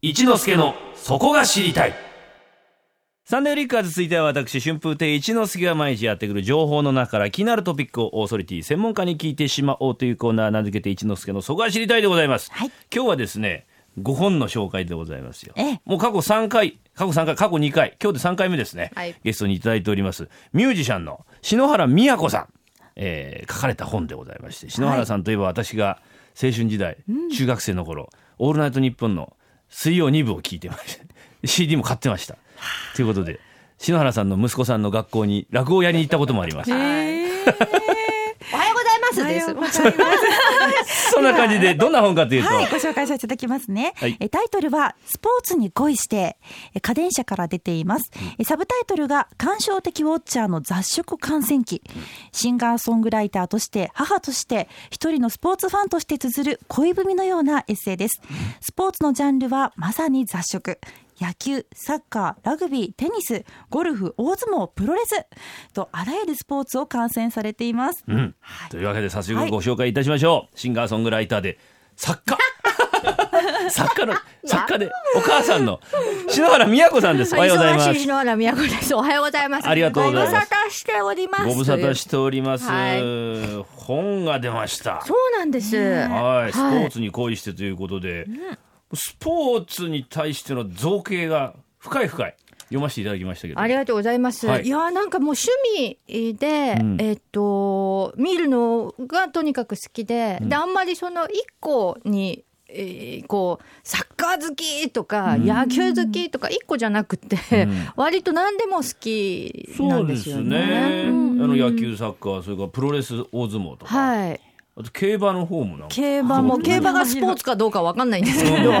一之助のそこが知りたい。サンデーリッカーズ続いては私春風亭一之輔が毎日やってくる情報の中から気になるトピックをオーソリティ専門家に聞いてしまおうというコーナー名付けて一之輔のそこが知りたいでございます、はい。今日はですね5本の紹介でございますよ。ええ。もう過去3回過去3回過去2回今日で3回目ですね、はい。ゲストにいただいております。ミュージシャンの篠原美也子さん、えー書かれた本でございまして篠原さんといえば私が青春時代、中学生の頃「オールナイトニッポン」の水曜2部を聞いてました。CD も買ってました。ということで篠原さんの息子さんの学校に落語をやりに行ったこともありますおはようございますです。そんな感じでどんな本かというと、はい、ご紹介させていただきますね。はいえタイトルは、スポーツに恋して、え家電車から出ています。えサブタイトルが、感傷的ウォッチャーの雑食感染期。シンガーソングライターとして、母として、一人のスポーツファンとして綴る恋文のようなエッセイです。スポーツのジャンルは、まさに雑食。野球、サッカー、ラグビー、テニス、ゴルフ、大相撲、プロレスとあらゆるスポーツを観戦されています。うん。というわけで早速ご紹介いたしましょう、シンガーソングライターで作家。作家の作家でお母さんの篠原美也子さんです。おはようございます。篠原美和子です。おはようございます。ありがとうございます。ご無沙汰しております。ご無沙汰しております、は本が出ました。そうなんです。はい、スポーツに恋してということで、スポーツに対しての造形が深い深い。読ませていただきましたけど。ありがとうございます。はい。い、やーなんかもう趣味で、うん。えっと見るのがとにかく好きで、であんまりその一個に。えーこうサッカー好きとか、野球好きとか一個じゃなくて、ん。割と何でも好きなんでそうですすよね。ね、うん。あの野球サッカーそれからプロレス大相撲とか、はい。あと競馬の方もなんか。競馬も、競馬がスポーツかどうかわかんないんですけど、う。ん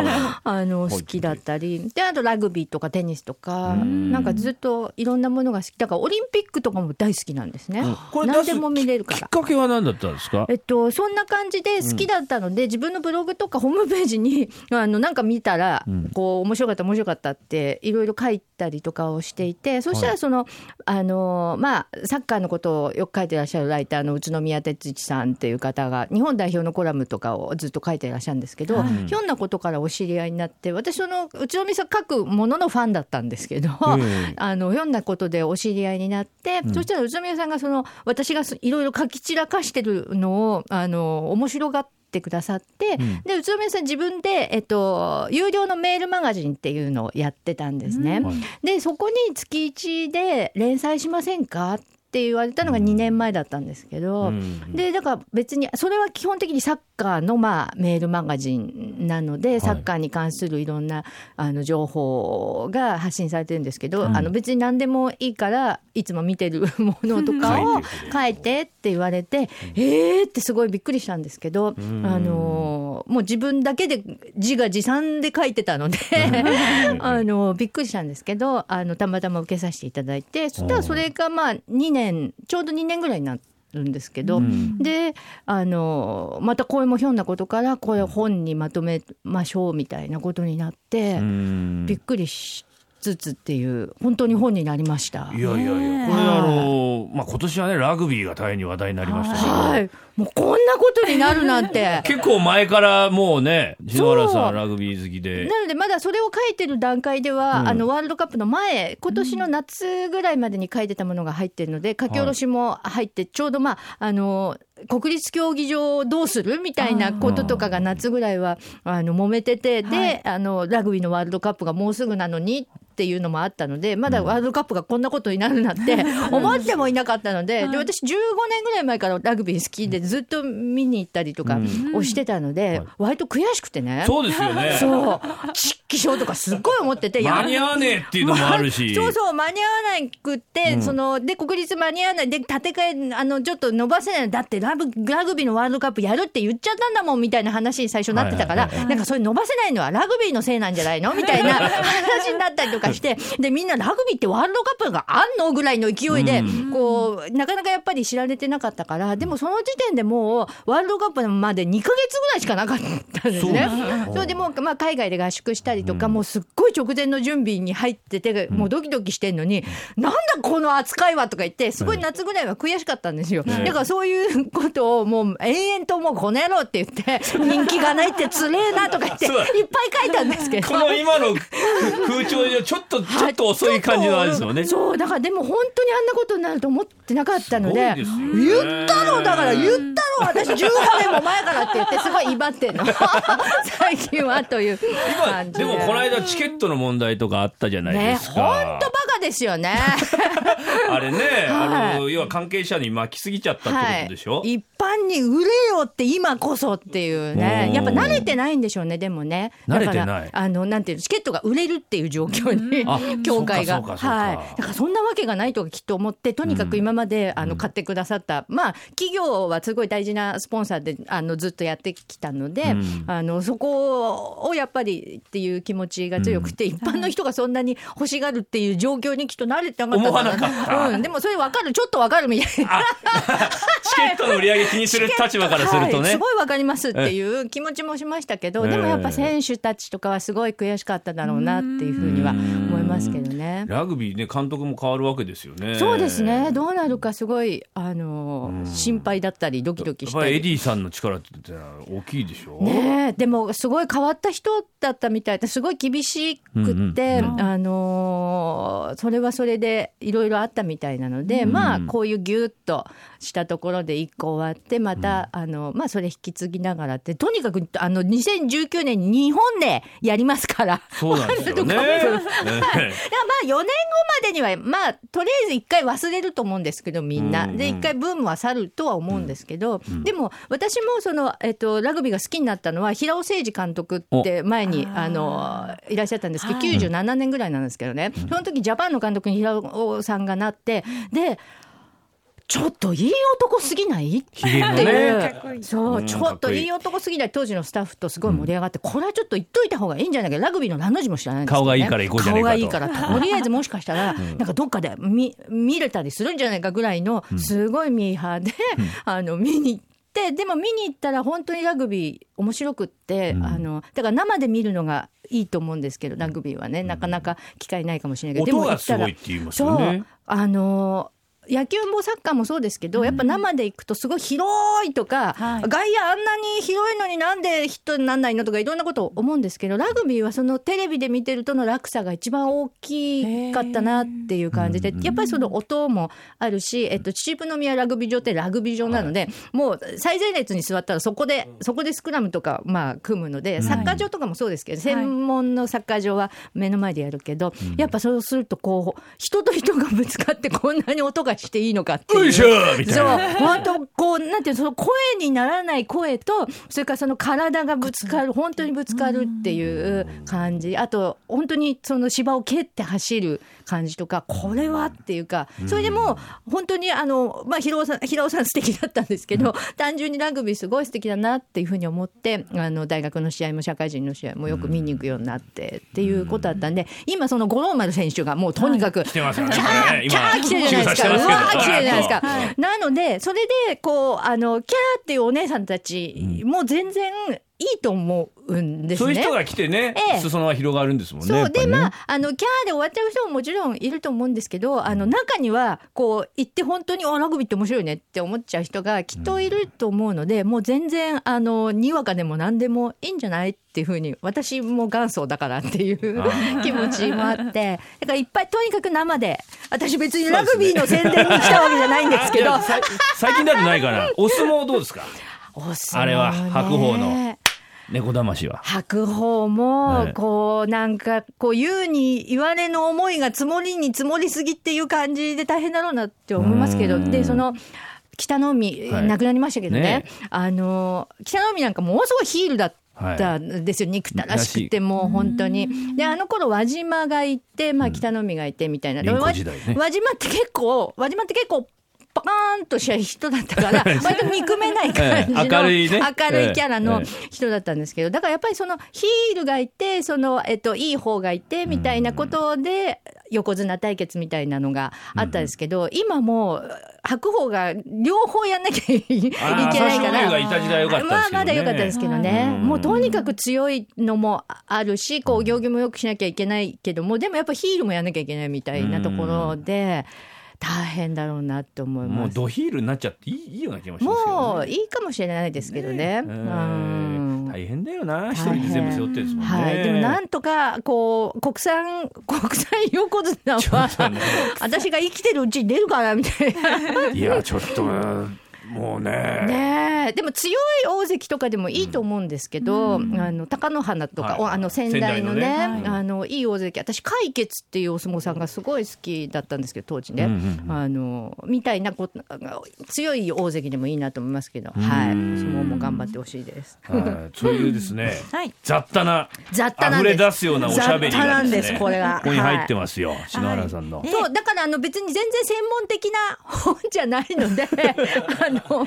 あの、好きだったり、で、あとラグビーとかテニスとか、ん。なんかずっといろんなものが好き。だからオリンピックとかも大好きなんですね。これ出す何でも見れるかきっら。かけは何だったんですか？えっと、そんな感じで好きだったので、自分のブログとかホームページに、あの、なんか見たら、こう、面白かった、面白かったって、いろいろ書いたりとかをしていて、そしたらその、あの、まあ、サッカーのことをよく書いてらっしゃるライターの宇都宮哲一さんっていう方が、日本代表のコラムとかをずっと書いていらっしゃるんですけど、ひょんなことからお知り合いになって、私、その、宇都宮さん書くもののファンだったんですけど、えあの、ひょんなことでお知り合いになって、そしたら宇都宮さんがその、私がいろいろ書き散らかしてるのを、あの、面白がってくださって、で、宇都宮さん自分で、えっと、有料のメールマガジンっていうのをやってたんですね。はい。で、そこに月1で連載しませんかって言われたのが2年前だったんですけど、うん。でだから別にそれは基本的にサッカーのまあメールマガジンなので、サッカーに関するいろんなあの情報が発信されてるんですけど、あの別に何でもいいからいつも見てる ものとかを書いてって言われて、えーってすごいびっくりしたんですけど、あのもう自分だけで自画自賛で書いてたので あのびっくりしたんですけどあのたまたま受けさせていただいてそしたらそれがまあ2年ちょうど2年ぐらいになって。るんですけど、であのまたこれもひょんなことからこれを本にまとめましょうみたいなことになって、うん。びっくりしつつっていう本当に本になりました。いやいやいや、これあの、まあ、今年はね、ラグビーが大変に話題になりましたけど、はい、もうこんなことになるなんて。結構前からもうね、篠原さんラグビー好きで。なのでまだそれを書いてる段階では、あのワールドカップの前今年の夏ぐらいまでに書いてたものが入ってるので書き下ろしも入ってちょうどまああの国立競技場をどうするみたいなこととかが夏ぐらいはあの揉めててで、あのラグビーのワールドカップがもうすぐなのにっていうのもあったのでまだワールドカップがこんなことになるなんて 思ってもいなかったので,、で私15年ぐらい前からラグビー好きでずっと見に行ったりとかをしてたので、割と悔しくてね。そうですよね。そう。チッキショーとかすっごい思ってて、間に合わねえっていうのもあるし。そうそう、間に合わなくって、その、で、国立間に合わない、で、建て替え、あの、ちょっと伸ばせない。だってラブ、ラグビーのワールドカップやるって言っちゃったんだもん、みたいな話に最初なってたから、なんかそれ伸ばせないのはラグビーのせいなんじゃないの？みたいな話になったりとかして、で、みんなラグビーってワールドカップがあんのぐらいの勢いで、こう、なかなかやっぱり知られてなかったから、でもその時点でもう、ワールドカップまで2ヶ月ぐらいしかなかったんですね。それでもう、まあ、海外で合宿したりとか、もうすっごい直前の準備に入ってて、もうドキドキしてんのに、なんこの扱いはとか言って、すごい夏ぐらいは悔しかったんですよ。だからそういうことをもう延々ともうこの野郎って言って、人気がないってつれえなとか言って、いっぱい書いたんですけど。この今の風潮でちょっとちょっと遅い感じのあれですよね。そう、だからでも本当にあんなことになると思ってなかったので、言ったのだから言ったの私15年も前からって言ってすごい威張ってんの。最近はという感じ。でもこの間チケットの問題とかあったじゃないでね、す本か。当バカですよね。あれね、はい。あの要は関係者に巻きすぎちゃったってことでしょ？一般に売れよって今こそっていうね。やっぱ慣れてないんでしょうねでもね。慣れてない。だからあのなんていうのチケットが売れるっていう状況にあ 協会が。はい。だからそんなわけがないときっと思ってとにかく今まで、あの買ってくださったまあ企業はすごい大事なスポンサーであのずっとやってきたので、うん。あのそこをやっぱりっていう気持ちが強くて、一般の人がそんなに欲しがるっていう状況にきっと慣れてなかったうん、でもそれ分かる。ちょっと分かるみたいな。チケットの売り上げ気にする立場からするとねはいす。ごいわかりますっていう気持ちもしましたけど、ええでもやっぱ選手たちとかはすごい悔しかっただろうなっていうふうには思いますけどね。ラグビーね監督も変わるわけですよね。そうですね。どうなるかすごいあの心配だったりドキドキしたぱりエり。ディさんの力って大きいでしょ？ねえでもすごい変わった人だったみたいですごい厳しくって、うんあのーそれはそれでいろいろあったみたいなので、まあこういうギュッとしたところで一個終わってまた、あのまあそれ引き継ぎながらってとにかくあの2019年に日本でやりますから。そうなんですよね。まあ4年後までにはまあとりあえず一回忘れると思うんですけどみんな、うんうん。で一回ブームは去るとは思うんですけど、でも私もその、えっと、ラグビーが好きになったのは平尾誠二監督って前にあのいらっしゃったんですけど、97年ぐらいなんですけどね、その時ジャパンの監督に平尾さんがなってでちょっといい男すぎない？っていう、ね。そう、うん。ちょっといい男すぎない当時のスタッフとすごい盛り上がって、これはちょっと言っといた方がいいんじゃないか。ラグビーの何の字も知らないんですけど、ね、顔がいいから行こうじゃないかと。顔がいいからとりあえずもしかしたら、なんかどっかで見見れたりするんじゃないかぐらいのすごいミーハーで、あの見に行ってでも見に行ったら本当にラグビー面白くって、あのだから生で見るのがいいと思うんですけどラグビーはね、なかなか機会ないかもしれないけど、音がでも行ったらすごいって言いますよね。そうあの野球もサッカーもそうですけど、やっぱ生で行くとすごい広いとか、はい。外野あんなに広いのになんでヒットにならないのとかいろんなことを思うんですけどラグビーはそのテレビで見てるとの落差が一番大きかったなっていう感じでやっぱりその音もあるし、えっと、秩父宮ラグビー場ってラグビー場なので、もう最前列に座ったらそこでそこでスクラムとかまあ組むのでサッカー場とかもそうですけど、専門のサッカー場は目の前でやるけど、やっぱそうするとこう人と人がぶつかってこんなに音がしていいのかっていう。よいしょみたいそうな。本当こうなんていうのその声にならない声とそれからその体がぶつかる本当にぶつかるっていう感じあと本当にその芝を蹴って走る感じとかこれはっていうかそれでもう本当にあのまあ平尾さん平尾さん素敵だったんですけど単純にラグビーすごい素敵だなっていうふうに思ってあの大学の試合も社会人の試合もよく見に行くようになってっていうことだったんで今その五郎丸選手がもうとにかく来てますよね。キャー今。キャー来てるじゃないですか。うわー来てるじゃないですか。は。なので、それで、こう、あの、キャーっていうお姉さんたちも全然いいと思うんですね。そういう人が来てねええ、裾野が広がるんですもんね。そうで、まあ、あの、キャーで終わっちゃう人ももちろんいると思うんですけど、あの、中には、こう、行って本当に、あ、ラグビーって面白いねって思っちゃう人がきっといると思うので、もう全然、あの、にわかでも何でもいいんじゃないっていうふうに、私も元祖だからっていう気持ちもあって、だからいっぱい、とにかく生で、私別にラグビーの宣伝に来たわけじゃないんですけど、いやさい最近だとないから、お相撲どうですか？お相撲ね。あれは白鵬の猫魂は。白鵬はもい。こうなんかこう言うに言われの思いが積もりに積もりすぎっていう感じで大変だろうなって思いますけどうん。でその北の海、はい。亡くなりましたけどね。ね。あの北の海なんかものすごいヒールだったんですよ、憎たらしくてもう本当に。であの頃輪島がいて、まあ、北の海がいてみたいな、で凛子輪時代ね。輪島って結構輪島って結構パカーンとした人だったから 割と憎めない感じの、ええ明るいね。明るいキャラのええ人だったんですけどだからやっぱりそのヒールがいてその、えっと、いい方がいてみたいなことで横綱対決みたいなのがあったんですけど、今もう白鵬が両方やんなきゃいけないからまあまだ良かったですけどね、うんもうとにかく強いのもあるしこう行儀もよくしなきゃいけないけどもでもやっぱヒールもやんなきゃいけないみたいなところで大変だろうなって思います。もうドヒールになっちゃっていいいいような気もしますけど、ね、もういいかもしれないですけどね。え。うん。ー大変だよな一人で全部背負ってですもんね、はい、でもなんとかこう国産国産横綱は 私が生きてるうちに出るからみたいな。いやちょっともうね。ねえ。でも強い大関とかでもいいと思うんですけど、あの貴乃花とか、はいおあの仙台のね仙台のね。あのいい大関。私海決っていうお相撲さんがすごい好きだったんですけど当時ね、うんうんうんあのみたいなこと強い大関でもいいなと思いますけど、はい、相撲も頑張ってほしいです。はい。そういうですね、はい。雑多な雑多なんです。溢れ出すようなおしゃべりがですねこれが。ここに入ってますよ、篠原さんの、そうだからあの別に全然専門的な本じゃないのであの 本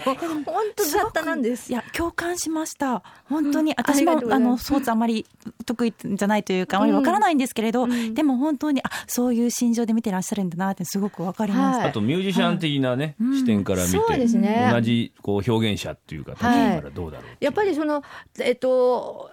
当雑多なんです。い。や共感しました。本当に、うん私もあのスポーツあまり得意じゃないというかあまりわからないんですけれど、でも本当にあそういう心情で見てらっしゃるんだなってすごくわかりました、はい。あとミュージシャン的なね、視点から見て、そうですね。同じこう表現者っていうか立場からどうだろうっていう。やっぱりそのえっと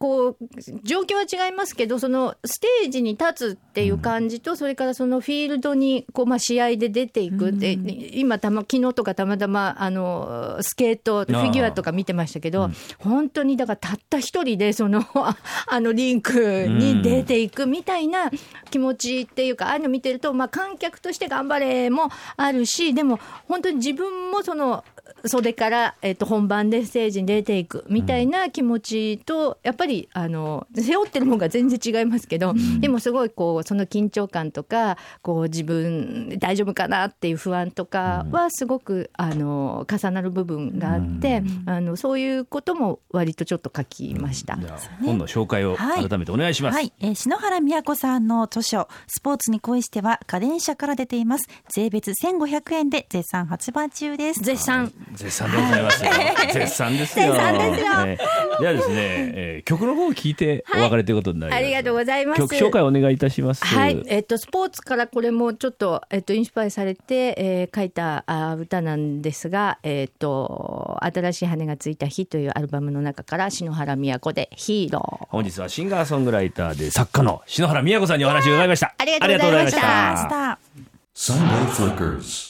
こう状況は違いますけどそのステージに立つっていう感じと、それからそのフィールドにこう、まあ、試合で出ていく、で今たま昨日とかたまたまあのスケートフィギュアとか見てましたけど、本当にだからたった一人でそのあ あのリンクに出ていくみたいな気持ちっていうか、ああいうの見てると、まあ、観客として頑張れもあるしでも本当に自分もその袖から、えっと、本番でステージに出ていくみたいな気持ちと、やっぱりあの背負ってるものが全然違いますけど、でもすごいこうその緊張感とかこう自分大丈夫かなっていう不安とかはすごくあの重なる部分があって、あのそういうことも割とちょっと書きました。じゃあ本の紹介をはい。改めてお願いします、はい、えー篠原美也子さんの著書「スポーツに恋して」は家電社から出ています。税別1500円で絶賛発売中です。絶賛絶賛でございますよ。絶賛ですよ。絶賛ですよえーではですね、えー曲の方を聞いてお別れということになります。ありがとうございます曲紹介お願いいたします。はい、えっと、スポーツからこれもちょっと、えっと、インスパイアされて、えー書いたあ歌なんですが、えっと、新しい羽がついた日というアルバムの中から、篠原都でヒーロー。本日はシンガーソングライターで作家の篠原美也子さんにお話を伺いました。ありがとうございましたありがとうございました